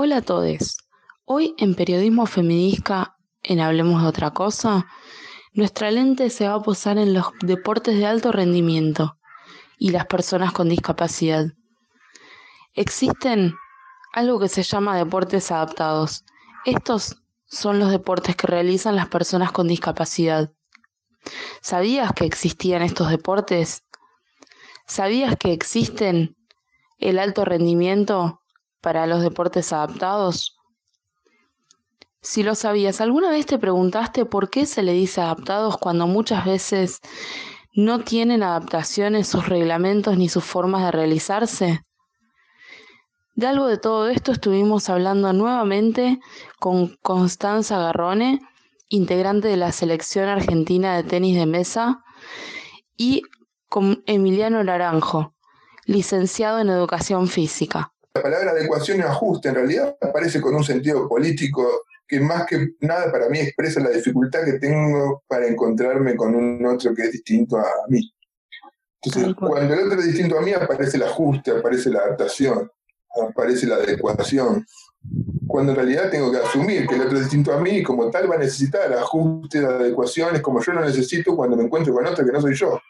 Hola a todos. Hoy en Periodismo Feminista, en Hablemos de otra cosa, nuestra lente se va a posar en los deportes de alto rendimiento y las personas con discapacidad. Existen algo que se llama deportes adaptados. Estos son los deportes que realizan las personas con discapacidad. ¿Sabías que existían estos deportes? ¿Sabías que existen el alto rendimiento para los deportes adaptados? Si lo sabías, ¿alguna vez te preguntaste por qué se le dice adaptados cuando muchas veces no tienen adaptaciones sus reglamentos ni sus formas de realizarse? De algo de todo esto estuvimos hablando nuevamente con Constanza Garrone, integrante de la selección argentina de tenis de mesa, y con Emiliano Naranjo, licenciado en educación física. La palabra adecuación y ajuste en realidad aparece con un sentido político que más que nada para mí expresa la dificultad que tengo para encontrarme con un otro que es distinto a mí. Entonces, cuando el otro es distinto a mí, aparece el ajuste, aparece la adaptación, aparece la adecuación. Cuando en realidad tengo que asumir que el otro es distinto a mí y como tal va a necesitar ajustes, adecuaciones, como yo lo necesito cuando me encuentro con otro que no soy yo.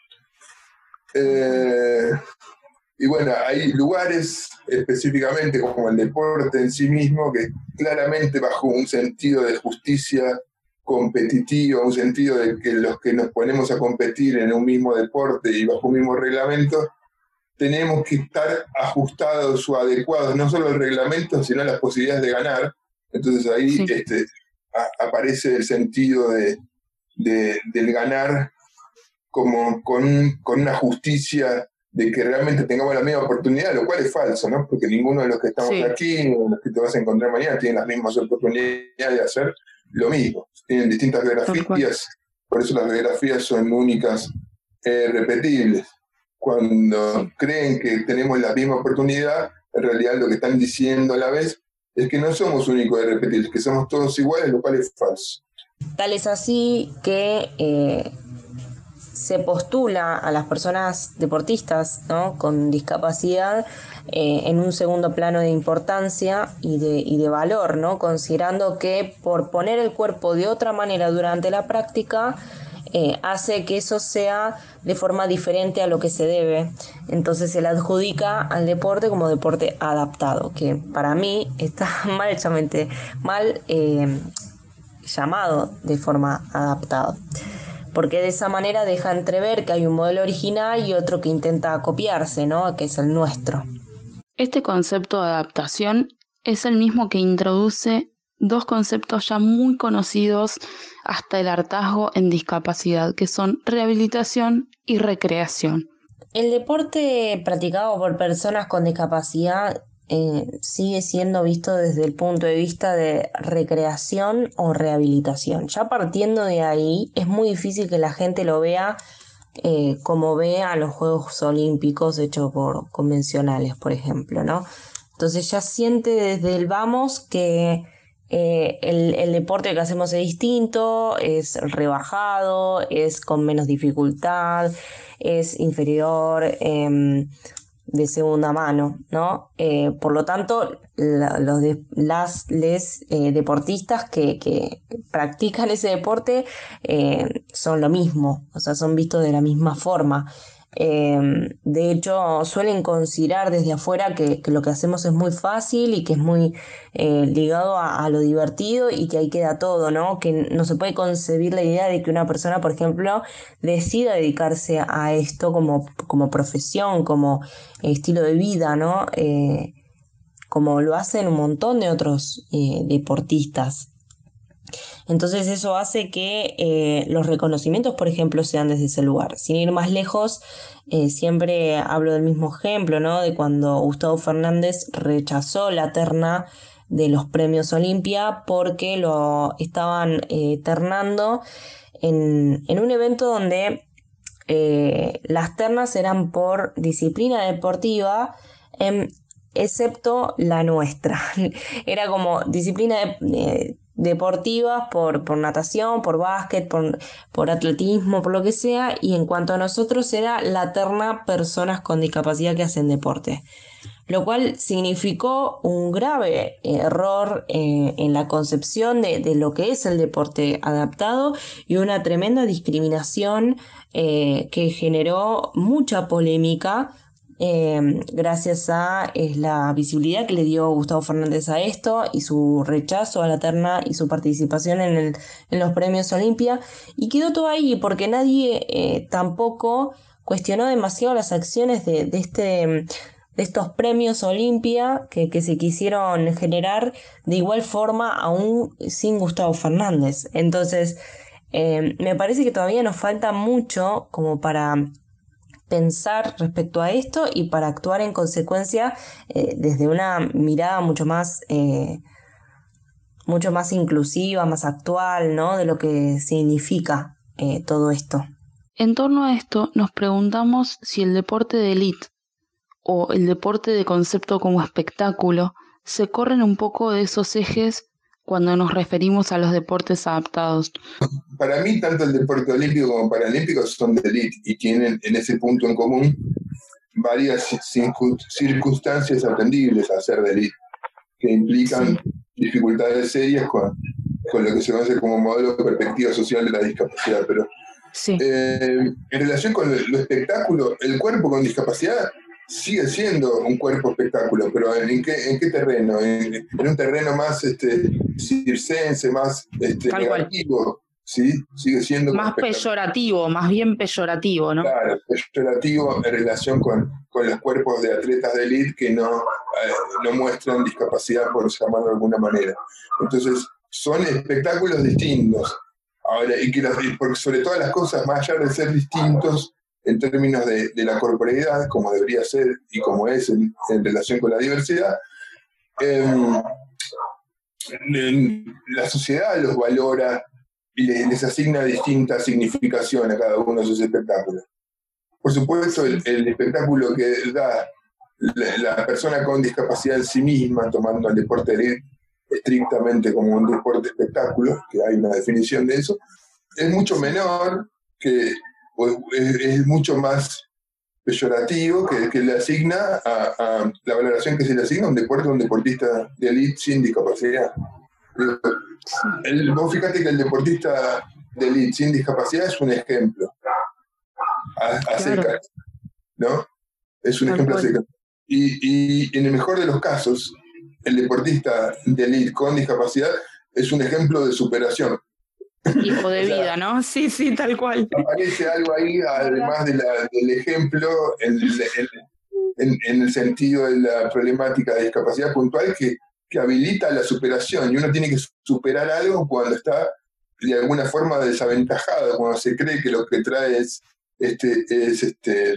Eh, y bueno, hay lugares específicamente como el deporte en sí mismo que claramente bajo un sentido de justicia competitiva, un sentido de que los que nos ponemos a competir en un mismo deporte y bajo un mismo reglamento, tenemos que estar ajustados o adecuados, no solo al reglamento, sino a las posibilidades de ganar. Entonces ahí este, aparece el sentido de, del ganar como con, con una justicia de que realmente tengamos la misma oportunidad, lo cual es falso, ¿no? Porque ninguno de los que estamos aquí, o los que te vas a encontrar mañana, tienen las mismas oportunidades de hacer lo mismo. Tienen distintas biografías, por eso las biografías son únicas e repetibles. Cuando creen que tenemos la misma oportunidad, en realidad lo que están diciendo a la vez es que no somos únicos y repetibles, que somos todos iguales, lo cual es falso. Tal es así que eh, se postula a las personas deportistas con discapacidad eh, en un segundo plano de importancia y de, y de valor, ¿no? considerando que por poner el cuerpo de otra manera durante la práctica, eh, hace que eso sea de forma diferente a lo que se debe. Entonces se le adjudica al deporte como deporte adaptado, que para mí está mal, mal eh, llamado de forma adaptada porque de esa manera deja entrever que hay un modelo original y otro que intenta copiarse, ¿no? que es el nuestro. Este concepto de adaptación es el mismo que introduce dos conceptos ya muy conocidos hasta el hartazgo en discapacidad, que son rehabilitación y recreación. El deporte practicado por personas con discapacidad eh, sigue siendo visto desde el punto de vista de recreación o rehabilitación. Ya partiendo de ahí, es muy difícil que la gente lo vea eh, como ve a los Juegos Olímpicos hechos por convencionales, por ejemplo, ¿no? Entonces ya siente desde el vamos que eh, el, deporte que hacemos es distinto, es rebajado, es con menos dificultad, es inferior. Em, de segunda mano, ¿no? Eh, por lo tanto, los las les, eh, deportistas que, que, practican ese deporte eh, son lo mismo, o sea, son vistos de la misma forma. Em, de hecho, suelen considerar desde afuera que, lo que hacemos es muy fácil y que es muy eh, ligado a, lo divertido y que ahí queda todo, ¿no? Que no se puede concebir la idea de que una persona, por ejemplo, decida dedicarse a esto como, como profesión, como estilo de vida, ¿no? Eh, como lo hacen un montón de otros eh, deportistas. Entonces eso hace que eh, los reconocimientos, por ejemplo, sean desde ese lugar. Sin ir más lejos, eh, siempre hablo del mismo ejemplo, ¿no? De cuando Gustavo Fernández rechazó la terna de los premios Olimpia porque lo estaban eh, ternando en, un evento donde las ternas eran por disciplina deportiva, em, excepto la nuestra. Era como disciplina de, deportivas, por, por natación, por básquet, por, por atletismo, por lo que sea, y en cuanto a nosotros era la terna personas con discapacidad que hacen deporte. lo cual significó un grave error eh, en la concepción de, lo que es el deporte adaptado y una tremenda discriminación eh, que generó mucha polémica Em, gracias a la visibilidad que le dio Gustavo Fernández a esto y su rechazo a la terna y su participación en, los premios Olimpia. Y quedó todo ahí porque nadie eh, tampoco cuestionó demasiado las acciones de, este de estos premios Olimpia que, que, se quisieron generar de igual forma aún sin Gustavo Fernández. Entonces, em, me parece que todavía nos falta mucho como para pensar respecto a esto y para actuar en consecuencia eh, desde una mirada mucho más, eh, mucho más inclusiva, más actual, ¿no? De lo que significa eh, todo esto. En torno a esto, nos preguntamos si el deporte de élite o el deporte de concepto como espectáculo se corren un poco de esos ejes cuando nos referimos a los deportes adaptados? Para mí, tanto el deporte olímpico como paralímpico son de élite y tienen en ese punto en común varias circunstancias atendibles a ser de élite, que implican dificultades serias con, con, lo que se conoce como modelo de perspectiva social de la discapacidad. Pero eh, en relación con lo espectáculo, el cuerpo con discapacidad sigue siendo un cuerpo espectáculo, pero ¿en qué, en qué terreno? En, un terreno más este, circense, más este, negativo. ¿Sí? Sigue siendo... Más peyorativo, más bien peyorativo, ¿no? Claro, peyorativo en relación con, con los cuerpos de atletas de élite que no, eh, no muestran discapacidad, por llamarlo de alguna manera. Entonces, son espectáculos distintos. Ahora, y que porque sobre todas las cosas, más allá de ser distintos, en términos de, la corporeidad, como debería ser y como es en, relación con la diversidad, em, la sociedad los valora y les, asigna distinta significación a cada uno de sus espectáculos. Por supuesto, el, espectáculo que da la, persona con discapacidad en sí misma, tomando el deporte estrictamente como un deporte espectáculo, que hay una definición de eso, es mucho menor que es, mucho más peyorativo que, que le asigna a, la valoración que se le asigna a un deporte a un deportista de élite sin discapacidad. El, vos fíjate que el deportista de élite sin discapacidad es un ejemplo a, ¿no? Es un ejemplo a Y, y en el mejor de los casos, el deportista de élite con discapacidad es un ejemplo de superación. Hijo de vida, ¿no? Sí, sí, tal cual. Aparece algo ahí, además de del ejemplo, en, en, el sentido de la problemática de discapacidad puntual, que, que habilita la superación. Y uno tiene que superar algo cuando está de alguna forma desaventajado, cuando se cree que lo que trae es, este, es, este,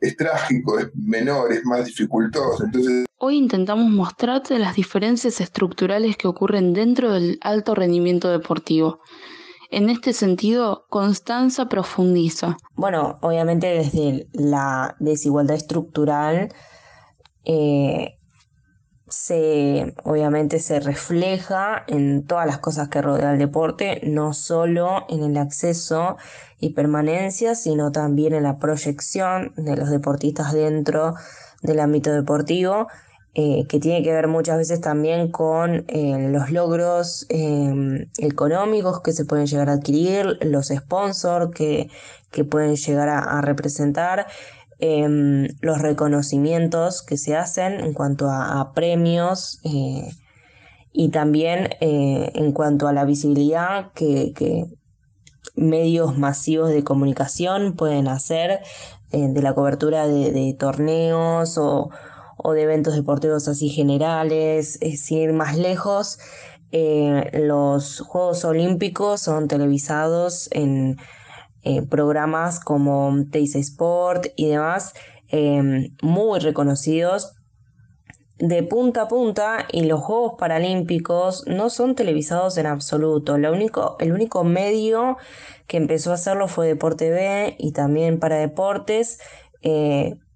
es trágico, es menor, es más dificultoso. Entonces, Hoy intentamos mostrarte las diferencias estructurales que ocurren dentro del alto rendimiento deportivo. En este sentido, Constanza profundiza. Bueno, obviamente desde la desigualdad estructural eh, se obviamente se refleja en todas las cosas que rodean el deporte, no solo en el acceso y permanencia, sino también en la proyección de los deportistas dentro del ámbito deportivo eh, que tiene que ver muchas veces también con eh, los logros em, económicos que se pueden llegar a adquirir, los sponsors que, que pueden llegar a, representar, em, los reconocimientos que se hacen en cuanto a, premios eh, y también en cuanto a la visibilidad que, medios masivos de comunicación pueden hacer de la cobertura de torneos o o de eventos deportivos así generales, eh, sin ir más lejos. Eh, los Juegos Olímpicos son televisados en eh, programas como Teisa Sport y demás, muy reconocidos de punta a punta y los Juegos Paralímpicos no son televisados en absoluto. Lo único, el único medio que empezó a hacerlo fue Deporte B y también para deportes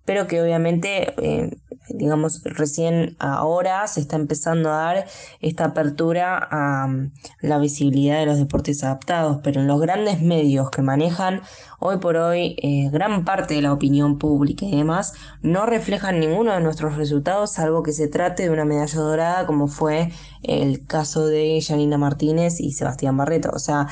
pero que obviamente, eh, digamos, recién ahora se está empezando a dar esta apertura a mm, la visibilidad de los deportes adaptados, pero en los grandes medios que manejan hoy por hoy eh, gran parte de la opinión pública y demás, no reflejan ninguno de nuestros resultados, salvo que se trate de una medalla dorada, como fue el caso de Janina Martínez y Sebastián Barreto. O sea,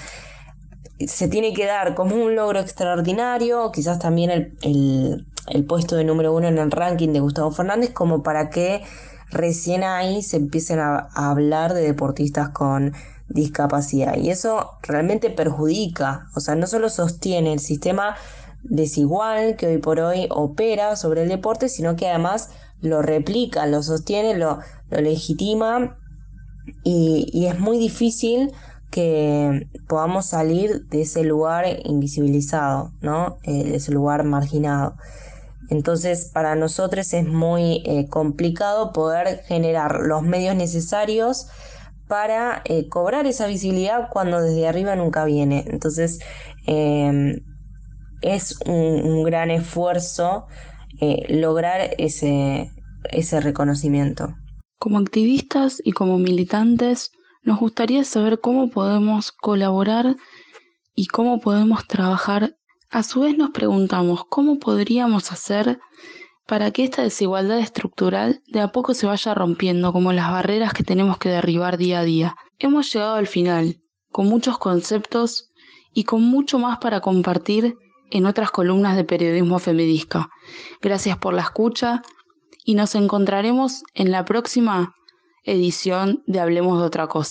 se tiene que dar como un logro extraordinario, quizás también el, puesto de número uno en el ranking de Gustavo Fernández, como para que recién ahí se empiecen a, hablar de deportistas con discapacidad. Y eso realmente perjudica, o sea, no solo sostiene el sistema desigual que hoy por hoy opera sobre el deporte, sino que además lo replica, lo sostiene, lo, lo legitima y, y es muy difícil que podamos salir de ese lugar invisibilizado, ¿no? Eh, de ese lugar marginado. Entonces, para nosotros es muy eh, complicado poder generar los medios necesarios para eh, cobrar esa visibilidad cuando desde arriba nunca viene. Entonces, em, es un, gran esfuerzo lograr ese, ese reconocimiento. Como activistas y como militantes, nos gustaría saber cómo podemos colaborar y cómo podemos trabajar. A su vez nos preguntamos cómo podríamos hacer para que esta desigualdad estructural de a poco se vaya rompiendo como las barreras que tenemos que derribar día a día. Hemos llegado al final, con muchos conceptos y con mucho más para compartir en otras columnas de periodismo feminista. Gracias por la escucha y nos encontraremos en la próxima edición de Hablemos de otra cosa.